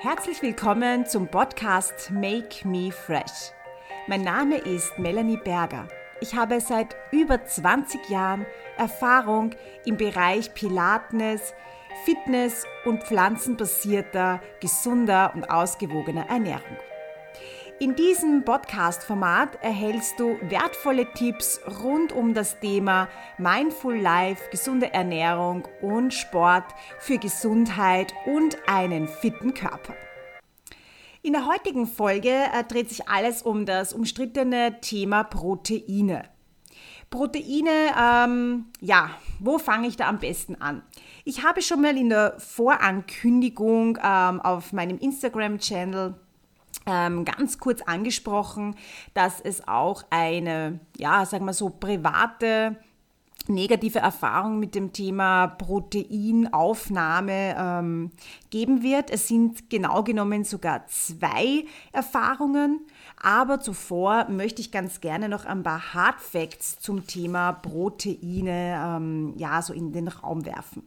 Herzlich willkommen zum Podcast Make Me Fresh. Mein Name ist Melanie Berger. Ich habe seit über 20 Jahren Erfahrung im Bereich Pilates, Fitness und pflanzenbasierter, gesunder und ausgewogener Ernährung. In diesem Podcast-Format erhältst du wertvolle Tipps rund um das Thema Mindful Life, gesunde Ernährung und Sport für Gesundheit und einen fitten Körper. In der heutigen Folge äh, dreht sich alles um das umstrittene Thema Proteine. Proteine, ähm, ja, wo fange ich da am besten an? Ich habe schon mal in der Vorankündigung ähm, auf meinem Instagram-Channel ganz kurz angesprochen, dass es auch eine, ja, sagen wir so, private negative Erfahrung mit dem Thema Proteinaufnahme ähm, geben wird. Es sind genau genommen sogar zwei Erfahrungen. Aber zuvor möchte ich ganz gerne noch ein paar Hard Facts zum Thema Proteine ähm, ja, so in den Raum werfen.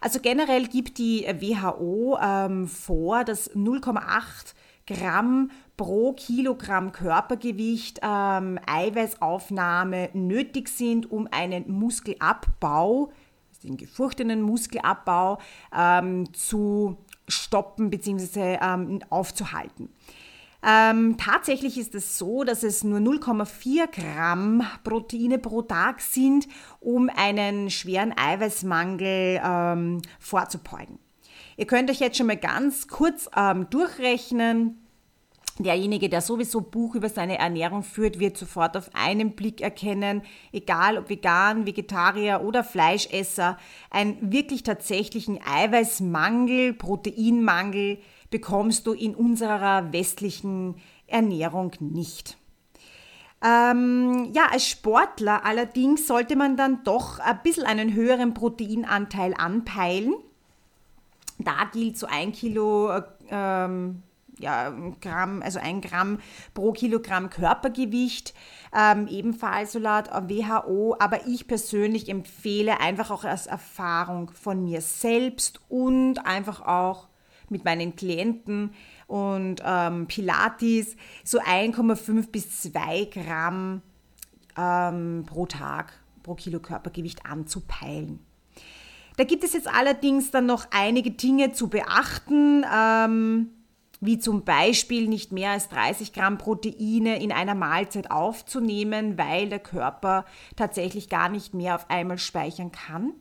Also generell gibt die WHO ähm, vor, dass 0,8 Gramm pro Kilogramm Körpergewicht ähm, Eiweißaufnahme nötig sind, um einen Muskelabbau, den gefurchtenen Muskelabbau, ähm, zu stoppen bzw. Ähm, aufzuhalten. Ähm, tatsächlich ist es so, dass es nur 0,4 Gramm Proteine pro Tag sind, um einen schweren Eiweißmangel ähm, vorzubeugen. Ihr könnt euch jetzt schon mal ganz kurz ähm, durchrechnen. Derjenige, der sowieso Buch über seine Ernährung führt, wird sofort auf einen Blick erkennen, egal ob vegan, Vegetarier oder Fleischesser, einen wirklich tatsächlichen Eiweißmangel, Proteinmangel bekommst du in unserer westlichen Ernährung nicht. Ähm, ja, als Sportler allerdings sollte man dann doch ein bisschen einen höheren Proteinanteil anpeilen. Da gilt so ein Kilo ähm, ja, Gramm, also ein Gramm pro Kilogramm Körpergewicht, ähm, ebenfalls laut WHO. Aber ich persönlich empfehle einfach auch als Erfahrung von mir selbst und einfach auch mit meinen Klienten und ähm, Pilates so 1,5 bis 2 Gramm ähm, pro Tag pro Kilo Körpergewicht anzupeilen. Da gibt es jetzt allerdings dann noch einige Dinge zu beachten, ähm, wie zum Beispiel nicht mehr als 30 Gramm Proteine in einer Mahlzeit aufzunehmen, weil der Körper tatsächlich gar nicht mehr auf einmal speichern kann.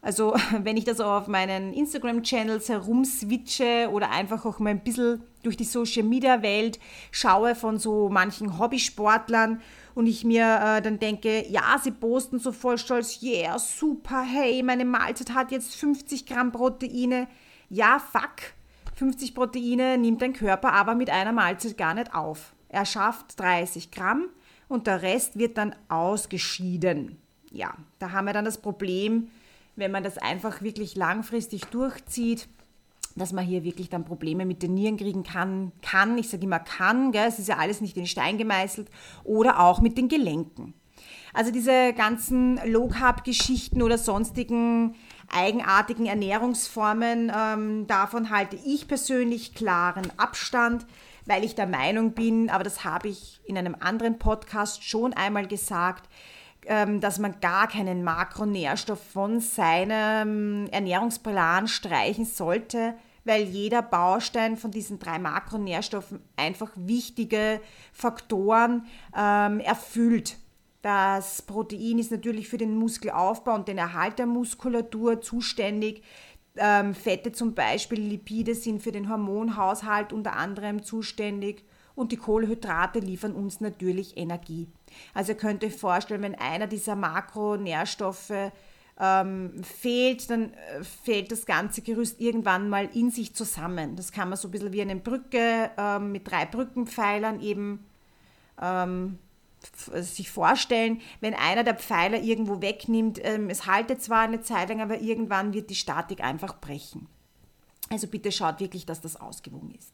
Also wenn ich das auf meinen Instagram-Channels herumswitche oder einfach auch mal ein bisschen durch die Social-Media-Welt schaue von so manchen Hobbysportlern und ich mir äh, dann denke, ja, sie posten so voll stolz, yeah, super, hey, meine Mahlzeit hat jetzt 50 Gramm Proteine. Ja, fuck, 50 Proteine nimmt dein Körper aber mit einer Mahlzeit gar nicht auf. Er schafft 30 Gramm und der Rest wird dann ausgeschieden. Ja, da haben wir dann das Problem, wenn man das einfach wirklich langfristig durchzieht, dass man hier wirklich dann Probleme mit den Nieren kriegen kann. Kann, ich sage immer kann, gell, es ist ja alles nicht in Stein gemeißelt, oder auch mit den Gelenken. Also diese ganzen Low-Carb-Geschichten oder sonstigen eigenartigen Ernährungsformen, ähm, davon halte ich persönlich klaren Abstand, weil ich der Meinung bin, aber das habe ich in einem anderen Podcast schon einmal gesagt, dass man gar keinen Makronährstoff von seinem Ernährungsplan streichen sollte, weil jeder Baustein von diesen drei Makronährstoffen einfach wichtige Faktoren ähm, erfüllt. Das Protein ist natürlich für den Muskelaufbau und den Erhalt der Muskulatur zuständig. Ähm, Fette zum Beispiel, Lipide sind für den Hormonhaushalt unter anderem zuständig und die Kohlenhydrate liefern uns natürlich Energie. Also ihr könnt euch vorstellen, wenn einer dieser Makronährstoffe ähm, fehlt, dann äh, fällt das ganze Gerüst irgendwann mal in sich zusammen. Das kann man so ein bisschen wie eine Brücke ähm, mit drei Brückenpfeilern eben ähm, sich vorstellen, wenn einer der Pfeiler irgendwo wegnimmt, ähm, es haltet zwar eine Zeit lang, aber irgendwann wird die Statik einfach brechen. Also bitte schaut wirklich, dass das ausgewogen ist.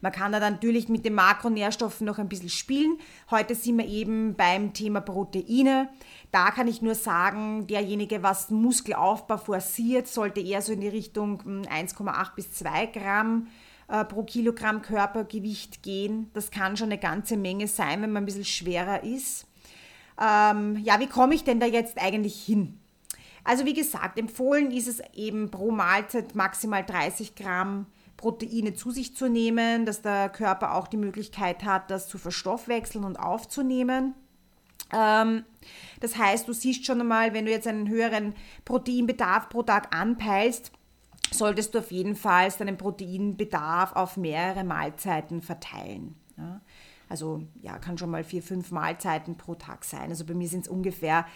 Man kann da natürlich mit den Makronährstoffen noch ein bisschen spielen. Heute sind wir eben beim Thema Proteine. Da kann ich nur sagen, derjenige, was Muskelaufbau forciert, sollte eher so in die Richtung 1,8 hm, bis 2 Gramm äh, pro Kilogramm Körpergewicht gehen. Das kann schon eine ganze Menge sein, wenn man ein bisschen schwerer ist. Ähm, ja, wie komme ich denn da jetzt eigentlich hin? Also wie gesagt, empfohlen ist es eben pro Mahlzeit maximal 30 Gramm Proteine zu sich zu nehmen, dass der Körper auch die Möglichkeit hat, das zu verstoffwechseln und aufzunehmen. Ähm, das heißt, du siehst schon einmal, wenn du jetzt einen höheren Proteinbedarf pro Tag anpeilst, solltest du auf jeden Fall deinen Proteinbedarf auf mehrere Mahlzeiten verteilen. Also ja, kann schon mal vier, fünf Mahlzeiten pro Tag sein. Also bei mir sind es ungefähr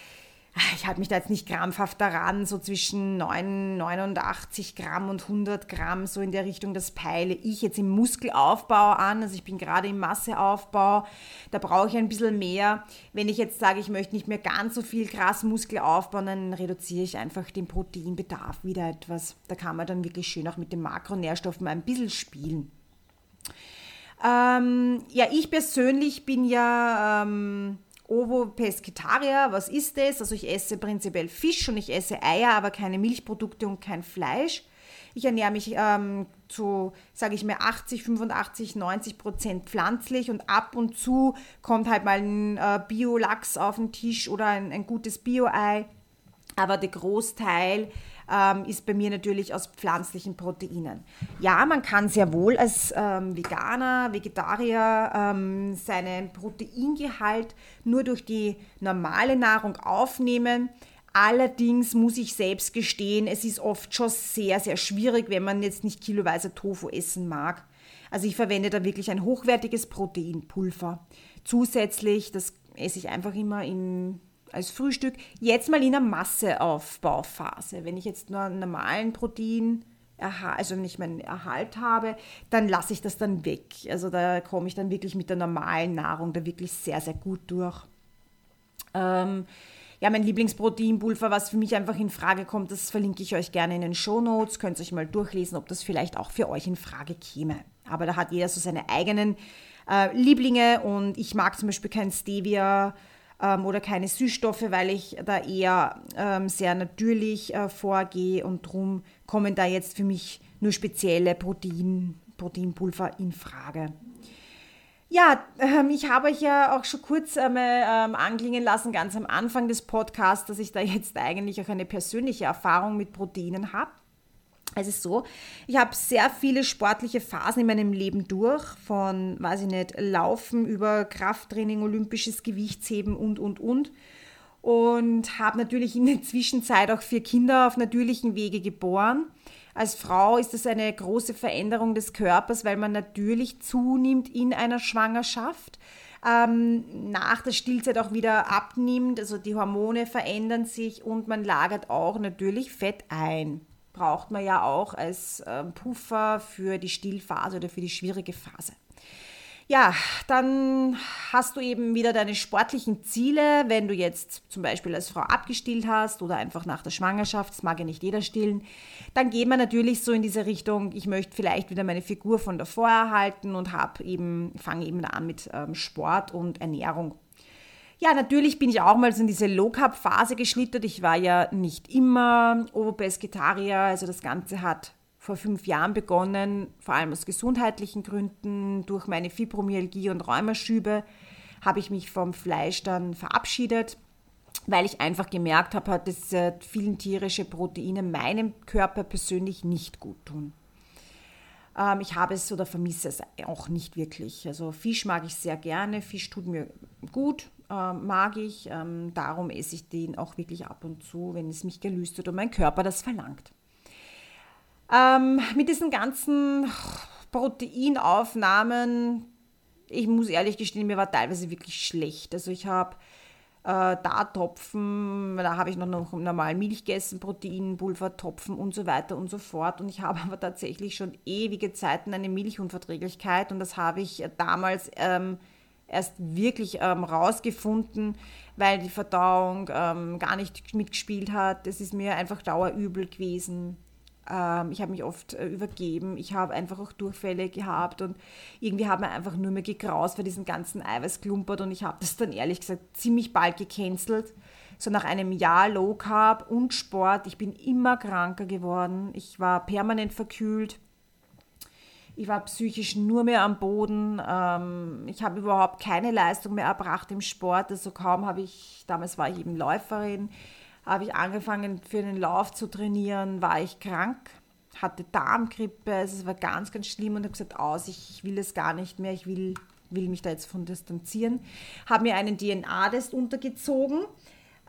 ich halte mich da jetzt nicht krampfhaft daran, so zwischen 9, 89 Gramm und 100 Gramm, so in der Richtung, das peile ich jetzt im Muskelaufbau an. Also ich bin gerade im Masseaufbau, da brauche ich ein bisschen mehr. Wenn ich jetzt sage, ich möchte nicht mehr ganz so viel krass Muskel aufbauen, dann reduziere ich einfach den Proteinbedarf wieder etwas. Da kann man dann wirklich schön auch mit den Makronährstoffen ein bisschen spielen. Ähm, ja, ich persönlich bin ja... Ähm, Ovo Pescetaria, was ist das? Also ich esse prinzipiell Fisch und ich esse Eier, aber keine Milchprodukte und kein Fleisch. Ich ernähre mich ähm, zu, sage ich mir, 80, 85, 90 Prozent pflanzlich und ab und zu kommt halt mal ein äh, Bio-Lachs auf den Tisch oder ein, ein gutes Bio-Ei. Aber der Großteil ähm, ist bei mir natürlich aus pflanzlichen Proteinen. Ja, man kann sehr wohl als ähm, Veganer, Vegetarier ähm, seinen Proteingehalt nur durch die normale Nahrung aufnehmen. Allerdings muss ich selbst gestehen, es ist oft schon sehr, sehr schwierig, wenn man jetzt nicht kiloweise Tofu essen mag. Also ich verwende da wirklich ein hochwertiges Proteinpulver. Zusätzlich, das esse ich einfach immer in als Frühstück. Jetzt mal in einer Masseaufbauphase. Wenn ich jetzt nur einen normalen Protein, also wenn ich meinen Erhalt habe, dann lasse ich das dann weg. Also da komme ich dann wirklich mit der normalen Nahrung da wirklich sehr, sehr gut durch. Ähm, ja, mein Lieblingsproteinpulver, was für mich einfach in Frage kommt, das verlinke ich euch gerne in den Show Notes. Könnt ihr euch mal durchlesen, ob das vielleicht auch für euch in Frage käme. Aber da hat jeder so seine eigenen äh, Lieblinge und ich mag zum Beispiel kein Stevia ähm, oder keine Süßstoffe, weil ich da eher ähm, sehr natürlich äh, vorgehe und darum kommen da jetzt für mich nur spezielle Protein, Proteinpulver in Frage. Ja, ähm, ich habe euch ja auch schon kurz einmal ähm, anklingen lassen, ganz am Anfang des Podcasts, dass ich da jetzt eigentlich auch eine persönliche Erfahrung mit Proteinen habe. Es ist so, ich habe sehr viele sportliche Phasen in meinem Leben durch, von, weiß ich nicht, Laufen über Krafttraining, olympisches Gewichtsheben und, und, und. Und habe natürlich in der Zwischenzeit auch vier Kinder auf natürlichen Wege geboren. Als Frau ist das eine große Veränderung des Körpers, weil man natürlich zunimmt in einer Schwangerschaft. Ähm, nach der Stillzeit auch wieder abnimmt, also die Hormone verändern sich und man lagert auch natürlich Fett ein braucht man ja auch als ähm, Puffer für die Stillphase oder für die schwierige Phase. Ja, dann hast du eben wieder deine sportlichen Ziele, wenn du jetzt zum Beispiel als Frau abgestillt hast oder einfach nach der Schwangerschaft, das mag ja nicht jeder stillen, dann geht man natürlich so in diese Richtung, ich möchte vielleicht wieder meine Figur von davor erhalten und habe eben, fange eben an mit ähm, Sport und Ernährung ja, natürlich bin ich auch mal so in diese Low-Carb-Phase geschlittert. Ich war ja nicht immer Obespsketarier, also das Ganze hat vor fünf Jahren begonnen, vor allem aus gesundheitlichen Gründen, durch meine Fibromyalgie und Rheumaschübe habe ich mich vom Fleisch dann verabschiedet, weil ich einfach gemerkt habe, dass vielen tierische Proteine meinem Körper persönlich nicht gut tun. Ähm, ich habe es oder vermisse es auch nicht wirklich. Also Fisch mag ich sehr gerne, Fisch tut mir gut, äh, mag ich. Ähm, darum esse ich den auch wirklich ab und zu, wenn es mich gelüstet und mein Körper das verlangt. Ähm, mit diesen ganzen Proteinaufnahmen, ich muss ehrlich gestehen, mir war teilweise wirklich schlecht. Also ich habe äh, Dartopfen, da habe ich noch, noch normal Milch gegessen, Proteinpulver, Topfen und so weiter und so fort. Und ich habe aber tatsächlich schon ewige Zeiten eine Milchunverträglichkeit und das habe ich damals ähm, erst wirklich ähm, rausgefunden, weil die Verdauung ähm, gar nicht mitgespielt hat. Es ist mir einfach dauerübel gewesen. Ähm, ich habe mich oft äh, übergeben. Ich habe einfach auch Durchfälle gehabt und irgendwie hat mir einfach nur mehr gegraust bei diesen ganzen Eiweißklumpert und ich habe das dann ehrlich gesagt ziemlich bald gecancelt. So nach einem Jahr Low Carb und Sport, ich bin immer kranker geworden. Ich war permanent verkühlt Ich war psychisch nur mehr am Boden. Ähm, ich habe überhaupt keine Leistung mehr erbracht im Sport. Also kaum habe ich, damals war ich eben Läuferin, habe ich angefangen für den Lauf zu trainieren, war ich krank, hatte Darmgrippe. Also es war ganz, ganz schlimm und habe gesagt, aus, ich will es gar nicht mehr, ich will, will mich da jetzt von distanzieren. Habe mir einen DNA-Test untergezogen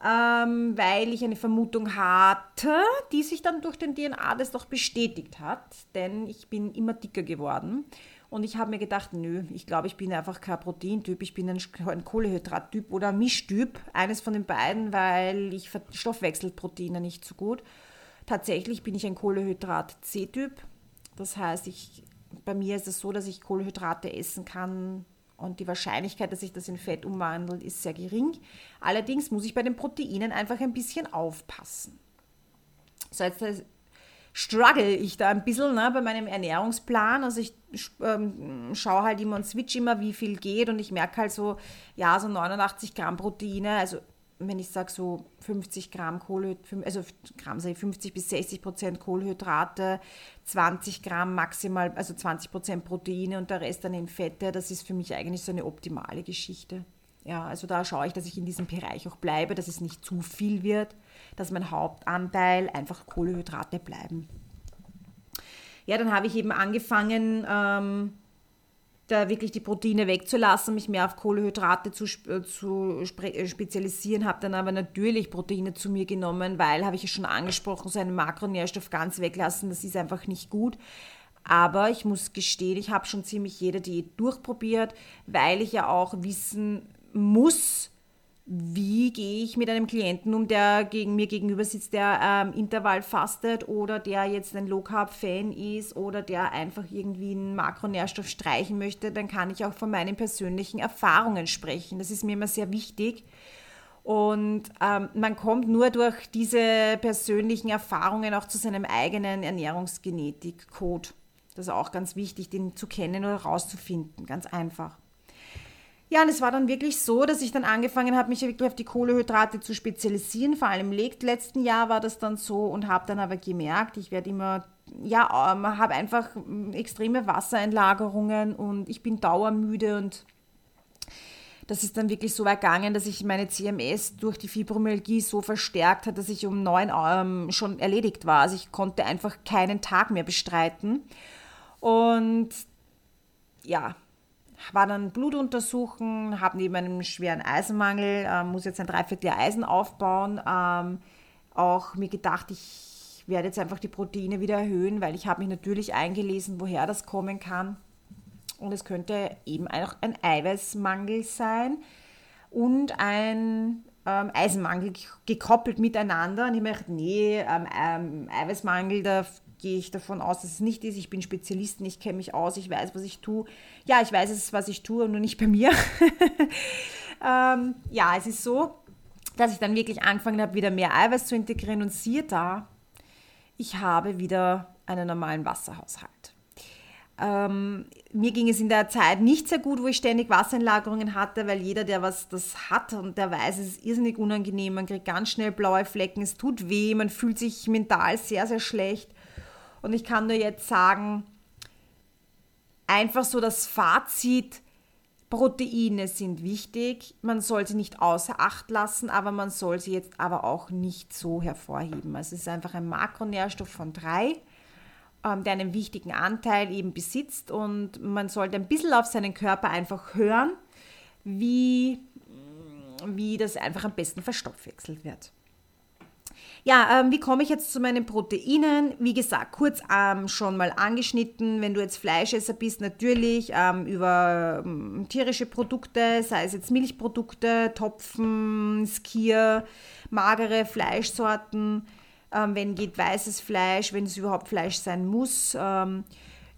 ähm, weil ich eine Vermutung hatte, die sich dann durch den DNA-Test auch bestätigt hat, denn ich bin immer dicker geworden. Und ich habe mir gedacht, nö, ich glaube, ich bin einfach kein Proteintyp, ich bin ein, ein Kohlehydrattyp oder Mischtyp, eines von den beiden, weil ich verstoffwechselt Proteine nicht so gut. Tatsächlich bin ich ein Kohlehydrat-C-Typ. Das heißt, ich, bei mir ist es so, dass ich Kohlenhydrate essen kann, und die Wahrscheinlichkeit, dass sich das in Fett umwandelt, ist sehr gering. Allerdings muss ich bei den Proteinen einfach ein bisschen aufpassen. So, jetzt äh, struggle ich da ein bisschen ne, bei meinem Ernährungsplan. Also ich ähm, schaue halt immer und switch immer, wie viel geht und ich merke halt so, ja, so 89 Gramm Proteine, also wenn ich sage so 50 Gramm Kohlenhydrate, also Gramm ich 50 bis 60 Prozent Kohlenhydrate, 20 Gramm maximal, also 20 Prozent Proteine und der Rest dann in Fette, das ist für mich eigentlich so eine optimale Geschichte. Ja, also da schaue ich, dass ich in diesem Bereich auch bleibe, dass es nicht zu viel wird, dass mein Hauptanteil einfach Kohlenhydrate bleiben. Ja, dann habe ich eben angefangen, ähm, da wirklich die Proteine wegzulassen, mich mehr auf Kohlenhydrate zu, äh, zu äh, spezialisieren, habe dann aber natürlich Proteine zu mir genommen, weil, habe ich ja schon angesprochen, so einen Makronährstoff ganz weglassen, das ist einfach nicht gut. Aber ich muss gestehen, ich habe schon ziemlich jede Diät durchprobiert, weil ich ja auch wissen muss, wie gehe ich mit einem Klienten um, der gegen mir gegenüber sitzt, der ähm, Intervall fastet oder der jetzt ein Low Carb Fan ist oder der einfach irgendwie einen Makronährstoff streichen möchte, dann kann ich auch von meinen persönlichen Erfahrungen sprechen. Das ist mir immer sehr wichtig. Und ähm, man kommt nur durch diese persönlichen Erfahrungen auch zu seinem eigenen Ernährungsgenetik-Code. Das ist auch ganz wichtig, den zu kennen oder herauszufinden. Ganz einfach. Ja, und es war dann wirklich so, dass ich dann angefangen habe, mich wirklich auf die Kohlehydrate zu spezialisieren. Vor allem im letzten Jahr war das dann so und habe dann aber gemerkt, ich werde immer, ja, ähm, habe einfach mm, extreme Wassereinlagerungen und ich bin dauermüde und das ist dann wirklich so ergangen, dass ich meine CMS durch die Fibromyalgie so verstärkt hat, dass ich um neun ähm, schon erledigt war. Also ich konnte einfach keinen Tag mehr bestreiten. Und ja, war dann Blut untersuchen, habe neben einem schweren Eisenmangel, äh, muss jetzt ein Dreiviertel Eisen aufbauen, ähm, auch mir gedacht, ich werde jetzt einfach die Proteine wieder erhöhen, weil ich habe mich natürlich eingelesen, woher das kommen kann. Und es könnte eben auch ein Eiweißmangel sein und ein ähm, Eisenmangel gekoppelt miteinander. Und ich habe mir gedacht, nee, ähm, ähm, Eiweißmangel, da gehe ich davon aus, dass es nicht ist. Ich bin Spezialistin, ich kenne mich aus, ich weiß, was ich tue. Ja, ich weiß es, was ich tue, nur nicht bei mir. ähm, ja, es ist so, dass ich dann wirklich angefangen habe, wieder mehr Eiweiß zu integrieren und siehe da, ich habe wieder einen normalen Wasserhaushalt. Ähm, mir ging es in der Zeit nicht sehr gut, wo ich ständig Wassereinlagerungen hatte, weil jeder, der was das hat und der weiß, es ist irrsinnig unangenehm, man kriegt ganz schnell blaue Flecken, es tut weh, man fühlt sich mental sehr, sehr schlecht. Und ich kann nur jetzt sagen, einfach so das Fazit, Proteine sind wichtig, man soll sie nicht außer Acht lassen, aber man soll sie jetzt aber auch nicht so hervorheben. Also es ist einfach ein Makronährstoff von drei, ähm, der einen wichtigen Anteil eben besitzt und man sollte ein bisschen auf seinen Körper einfach hören, wie, wie das einfach am besten verstoffwechselt wird. Ja, ähm, wie komme ich jetzt zu meinen Proteinen? Wie gesagt, kurz ähm, schon mal angeschnitten. Wenn du jetzt Fleischesser bist, natürlich ähm, über ähm, tierische Produkte, sei es jetzt Milchprodukte, Topfen, Skier, magere Fleischsorten. Ähm, wenn geht weißes Fleisch, wenn es überhaupt Fleisch sein muss.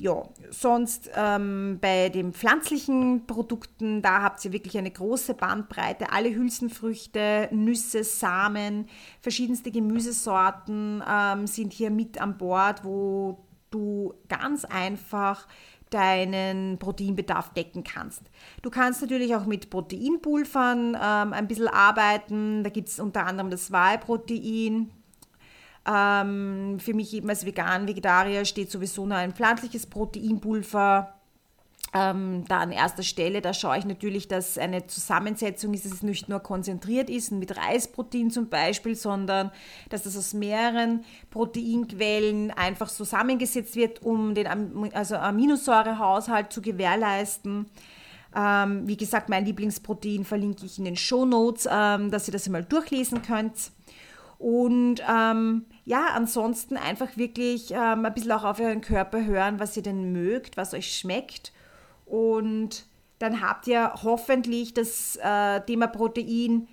Ja, sonst ähm, bei den pflanzlichen Produkten, da habt ihr wirklich eine große Bandbreite. Alle Hülsenfrüchte, Nüsse, Samen, verschiedenste Gemüsesorten ähm, sind hier mit an Bord, wo du ganz einfach deinen Proteinbedarf decken kannst. Du kannst natürlich auch mit Proteinpulvern ähm, ein bisschen arbeiten. Da gibt es unter anderem das Whey-Protein Ähm, für mich eben als Vegan, Vegetarier steht sowieso nur ein pflanzliches Proteinpulver ähm, da an erster Stelle. Da schaue ich natürlich, dass eine Zusammensetzung ist, dass es nicht nur konzentriert ist, mit Reisprotein zum Beispiel, sondern dass das aus mehreren Proteinquellen einfach zusammengesetzt wird, um den also Aminosäurehaushalt zu gewährleisten. Ähm, wie gesagt, mein Lieblingsprotein verlinke ich in den Show Notes, ähm, dass ihr das einmal durchlesen könnt. Und ähm, ja, ansonsten einfach wirklich ähm, ein bisschen auch auf euren Körper hören, was ihr denn mögt, was euch schmeckt. Und dann habt ihr hoffentlich das äh, Thema Protein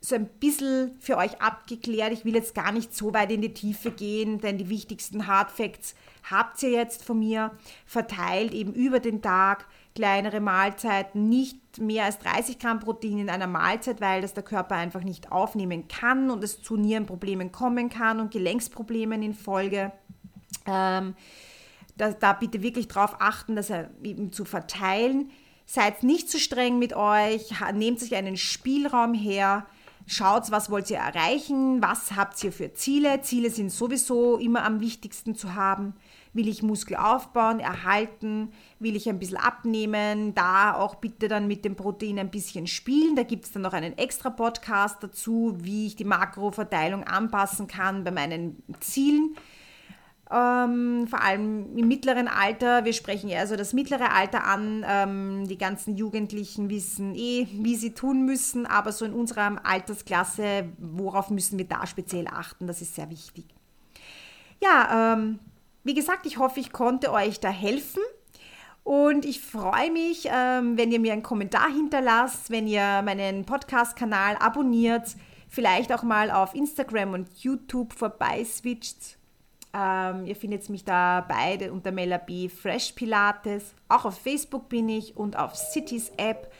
so ein bisschen für euch abgeklärt. Ich will jetzt gar nicht so weit in die Tiefe gehen, denn die wichtigsten Hard Facts habt ihr jetzt von mir verteilt, eben über den Tag kleinere Mahlzeiten, nicht mehr als 30 Gramm Protein in einer Mahlzeit, weil das der Körper einfach nicht aufnehmen kann und es zu Nierenproblemen kommen kann und Gelenksproblemen in Folge. Ähm, da, da, bitte wirklich darauf achten, dass er eben zu verteilen. Seid nicht zu streng mit euch, nehmt sich einen Spielraum her, schaut, was wollt ihr erreichen, was habt ihr für Ziele. Ziele sind sowieso immer am wichtigsten zu haben. Will ich Muskel aufbauen, erhalten? Will ich ein bisschen abnehmen? Da auch bitte dann mit dem Protein ein bisschen spielen. Da gibt es dann noch einen extra Podcast dazu, wie ich die Makroverteilung anpassen kann bei meinen Zielen. Ähm, vor allem im mittleren Alter, wir sprechen ja also das mittlere Alter an, ähm, die ganzen Jugendlichen wissen eh, wie sie tun müssen, aber so in unserer Altersklasse, worauf müssen wir da speziell achten, das ist sehr wichtig. Ja, ähm, wie gesagt, ich hoffe, ich konnte euch da helfen. Und ich freue mich, ähm, wenn ihr mir einen Kommentar hinterlasst, wenn ihr meinen Podcast-Kanal abonniert, vielleicht auch mal auf Instagram und YouTube vorbeiswitcht. Ähm, ihr findet mich da beide unter Mela B Fresh Pilates. Auch auf Facebook bin ich und auf Cities App,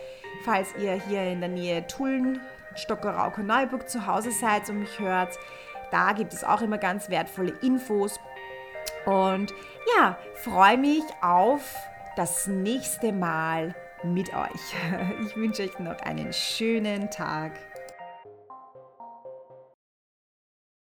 falls ihr hier in der Nähe Tulln, Stockerauker Neuburg zu Hause seid und mich hört. Da gibt es auch immer ganz wertvolle Infos und ja, freue mich auf das nächste Mal mit euch. Ich wünsche euch noch einen schönen Tag.